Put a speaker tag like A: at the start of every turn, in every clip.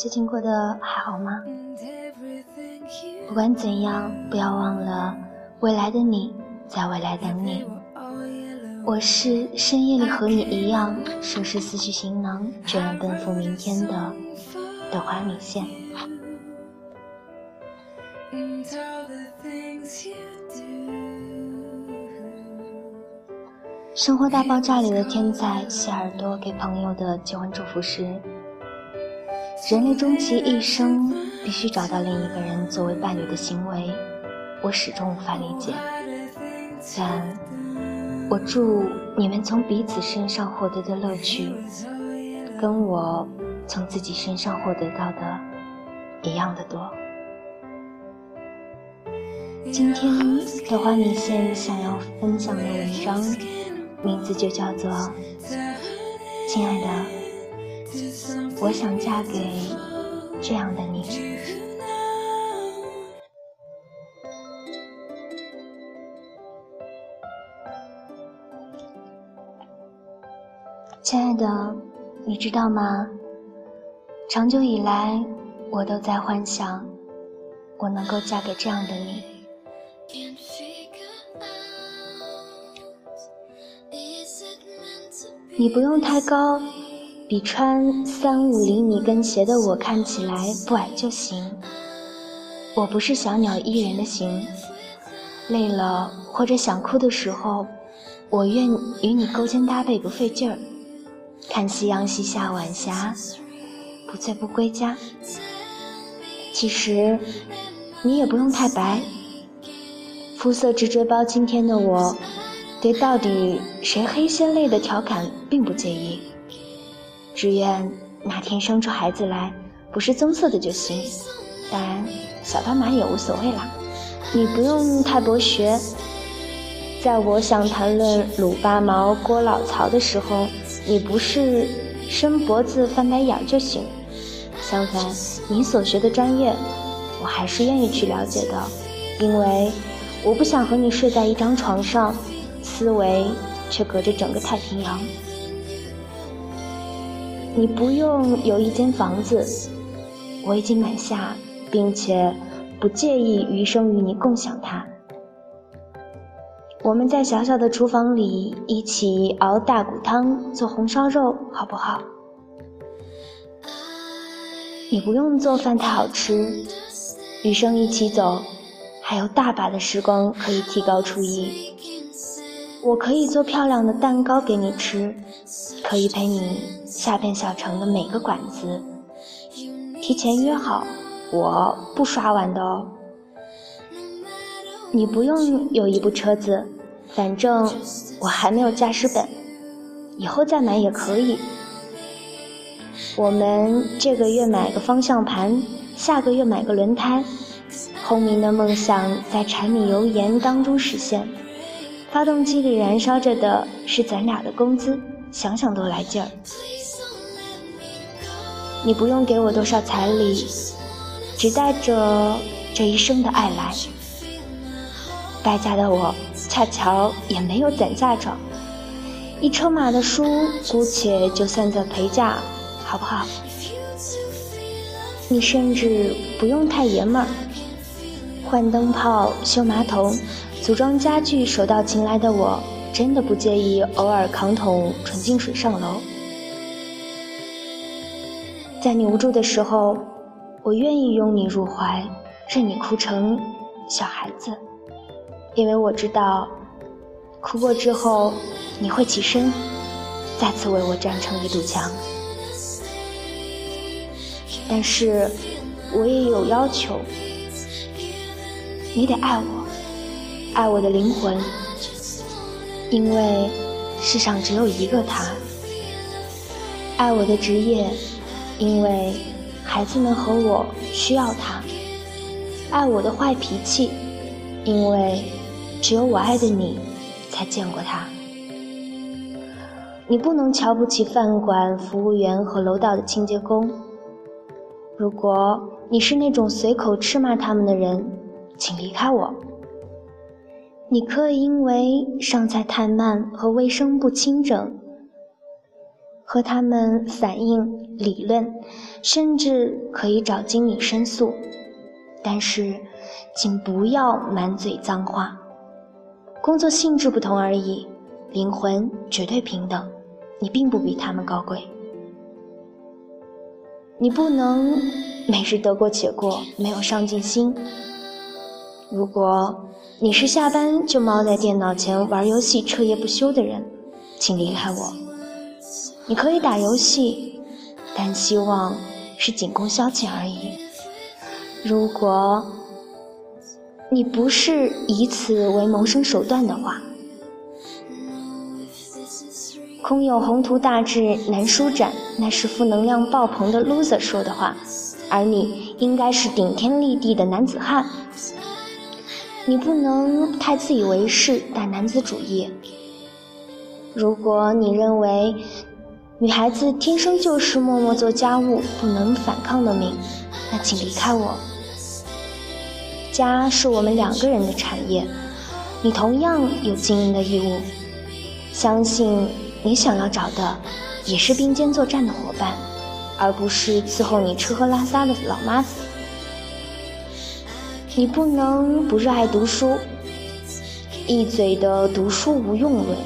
A: 最近过得还好吗不管怎样，不要忘了未来的你在未来等你。我是深夜里和你一样收拾思绪行囊，决然奔赴明天的豆花米线。生活大爆炸里的天才谢耳朵给朋友的结婚祝福是：人类终其一生必须找到另一个人作为伴侣的行为，我始终无法理解。但我祝你们从彼此身上获得的乐趣，跟我从自己身上获得到的一样的多。今天的花米线想要分享的文章，名字就叫做《亲爱的，我想嫁给这样的你》。亲爱的，你知道吗？长久以来，我都在幻想，我能够嫁给这样的你。你不用太高，比穿三五厘米跟鞋的我看起来不矮就行。我不是小鸟依人的型，累了或者想哭的时候，我愿与你勾肩搭背不费劲儿，看夕阳西下晚霞，不醉不归家。其实，你也不用太白，肤色直追包青天的我，对到底谁黑先泪的调侃并不介意，只愿哪天生出孩子来不是棕色的就行，当然小斑马也无所谓啦。你不用太博学，在我想谈论鲁八毛、郭老曹的时候，你不是伸脖子翻白眼就行。相反，你所学的专业，我还是愿意去了解的，因为我不想和你睡在一张床上，思维却隔着整个太平洋。你不用有一间房子，我已经买下，并且不介意余生与你共享它。我们在小小的厨房里一起熬大骨汤，做红烧肉，好不好？你不用做饭太好吃，余生一起走，还有大把的时光可以提高厨艺。我可以做漂亮的蛋糕给你吃，可以陪你下遍小城的每个馆子。提前约好，我不刷碗的哦。你不用有一部车子，反正我还没有驾驶本，以后再买也可以。我们这个月买个方向盘，下个月买个轮胎。轰鸣的梦想在柴米油盐当中实现，发动机里燃烧着的是咱俩的工资，想想都来劲儿。你不用给我多少彩礼，只带着这一生的爱来。败家的我恰巧也没有攒嫁妆，一车马的书姑且就算作陪嫁，好不好？你甚至不用太爷们儿，换灯泡、修马桶、组装家具手到擒来的我，真的不介意偶尔扛桶纯净水上楼。在你无助的时候，我愿意拥你入怀，任你哭成小孩子，因为我知道，哭过之后你会起身，再次为我站成一堵墙。但是，我也有要求，你得爱我，爱我的灵魂，因为世上只有一个他。爱我的职业，因为孩子们和我需要他；爱我的坏脾气，因为只有我爱的你才见过他。你不能瞧不起饭馆服务员和楼道的清洁工。如果你是那种随口斥骂他们的人，请离开我。你可以因为上菜太慢和卫生不清整，和他们反映理论，甚至可以找经理申诉。但是，请不要满嘴脏话。工作性质不同而已，灵魂绝对平等。你并不比他们高贵。你不能每日得过且过，没有上进心。如果你是下班就猫在电脑前玩游戏、彻夜不休的人，请离开我。你可以打游戏，但希望是仅供消遣而已。如果你不是以此为谋生手段的话，空有宏图大志难舒展，那是负能量爆棚的 loser 说的话，而你应该是顶天立地的男子汉。你不能太自以为是、大男子主义。如果你认为女孩子天生就是默默做家务、不能反抗的命，那请离开我。家是我们两个人的产业，你同样有经营的义务。相信。你想要找的也是并肩作战的伙伴，而不是伺候你吃喝拉撒的老妈子。你不能不热爱读书，一嘴的读书无用论。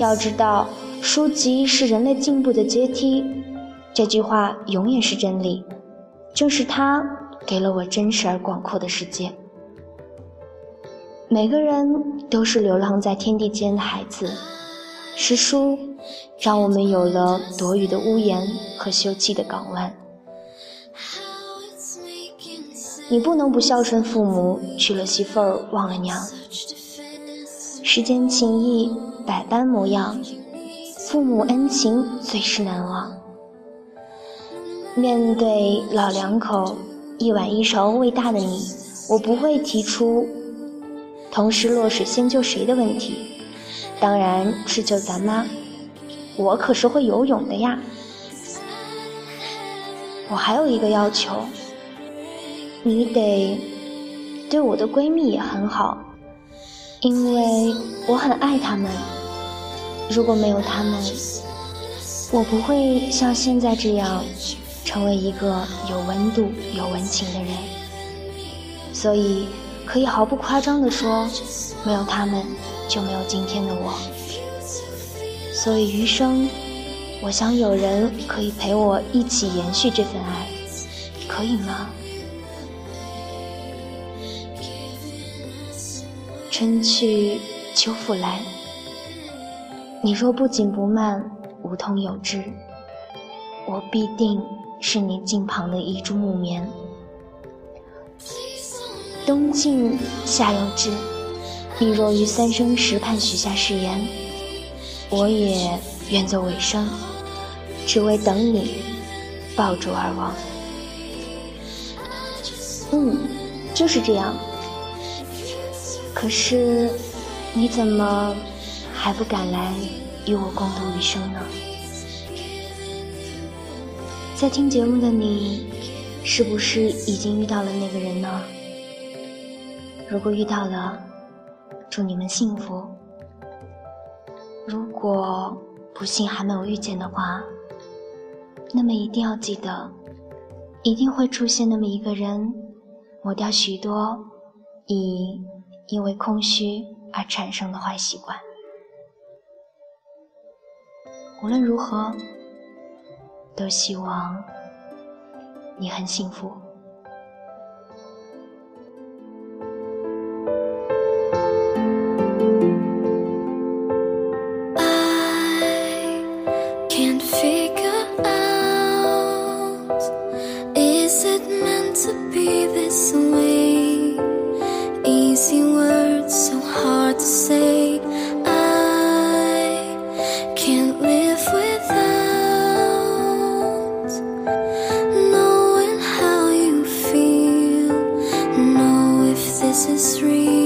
A: 要知道，书籍是人类进步的阶梯，这句话永远是真理。正是它给了我真实而广阔的世界。每个人都是流浪在天地间的孩子，是书让我们有了躲雨的屋檐和休憩的港湾。你不能不孝顺父母，娶了媳妇儿忘了娘。世间情谊百般模样，父母恩情最是难忘。面对老两口一碗一勺喂大的你，我不会提出。同时落水先救谁的问题，当然是救咱妈。我可是会游泳的呀。我还有一个要求，你得对我的闺蜜也很好，因为我很爱他们。如果没有他们，我不会像现在这样成为一个有温度、有温情的人。所以。可以毫不夸张地说，没有他们，就没有今天的我。所以余生，我想有人可以陪我一起延续这份爱，可以吗？春去秋复来，你若不紧不慢，无痛有致，我必定是你近旁的一株木棉。冬尽夏又至，你若于三生石畔许下誓言，我也愿做尾声，只为等你抱柱而亡。嗯，就是这样。可是，你怎么还不敢来与我共度余生呢？在听节目的你，是不是已经遇到了那个人呢？如果遇到了，祝你们幸福。如果不幸还没有遇见的话，那么一定要记得，一定会出现那么一个人，抹掉许多已因为空虚而产生的坏习惯。无论如何，都希望你很幸福。
B: Knowing how you feel, know if this is real.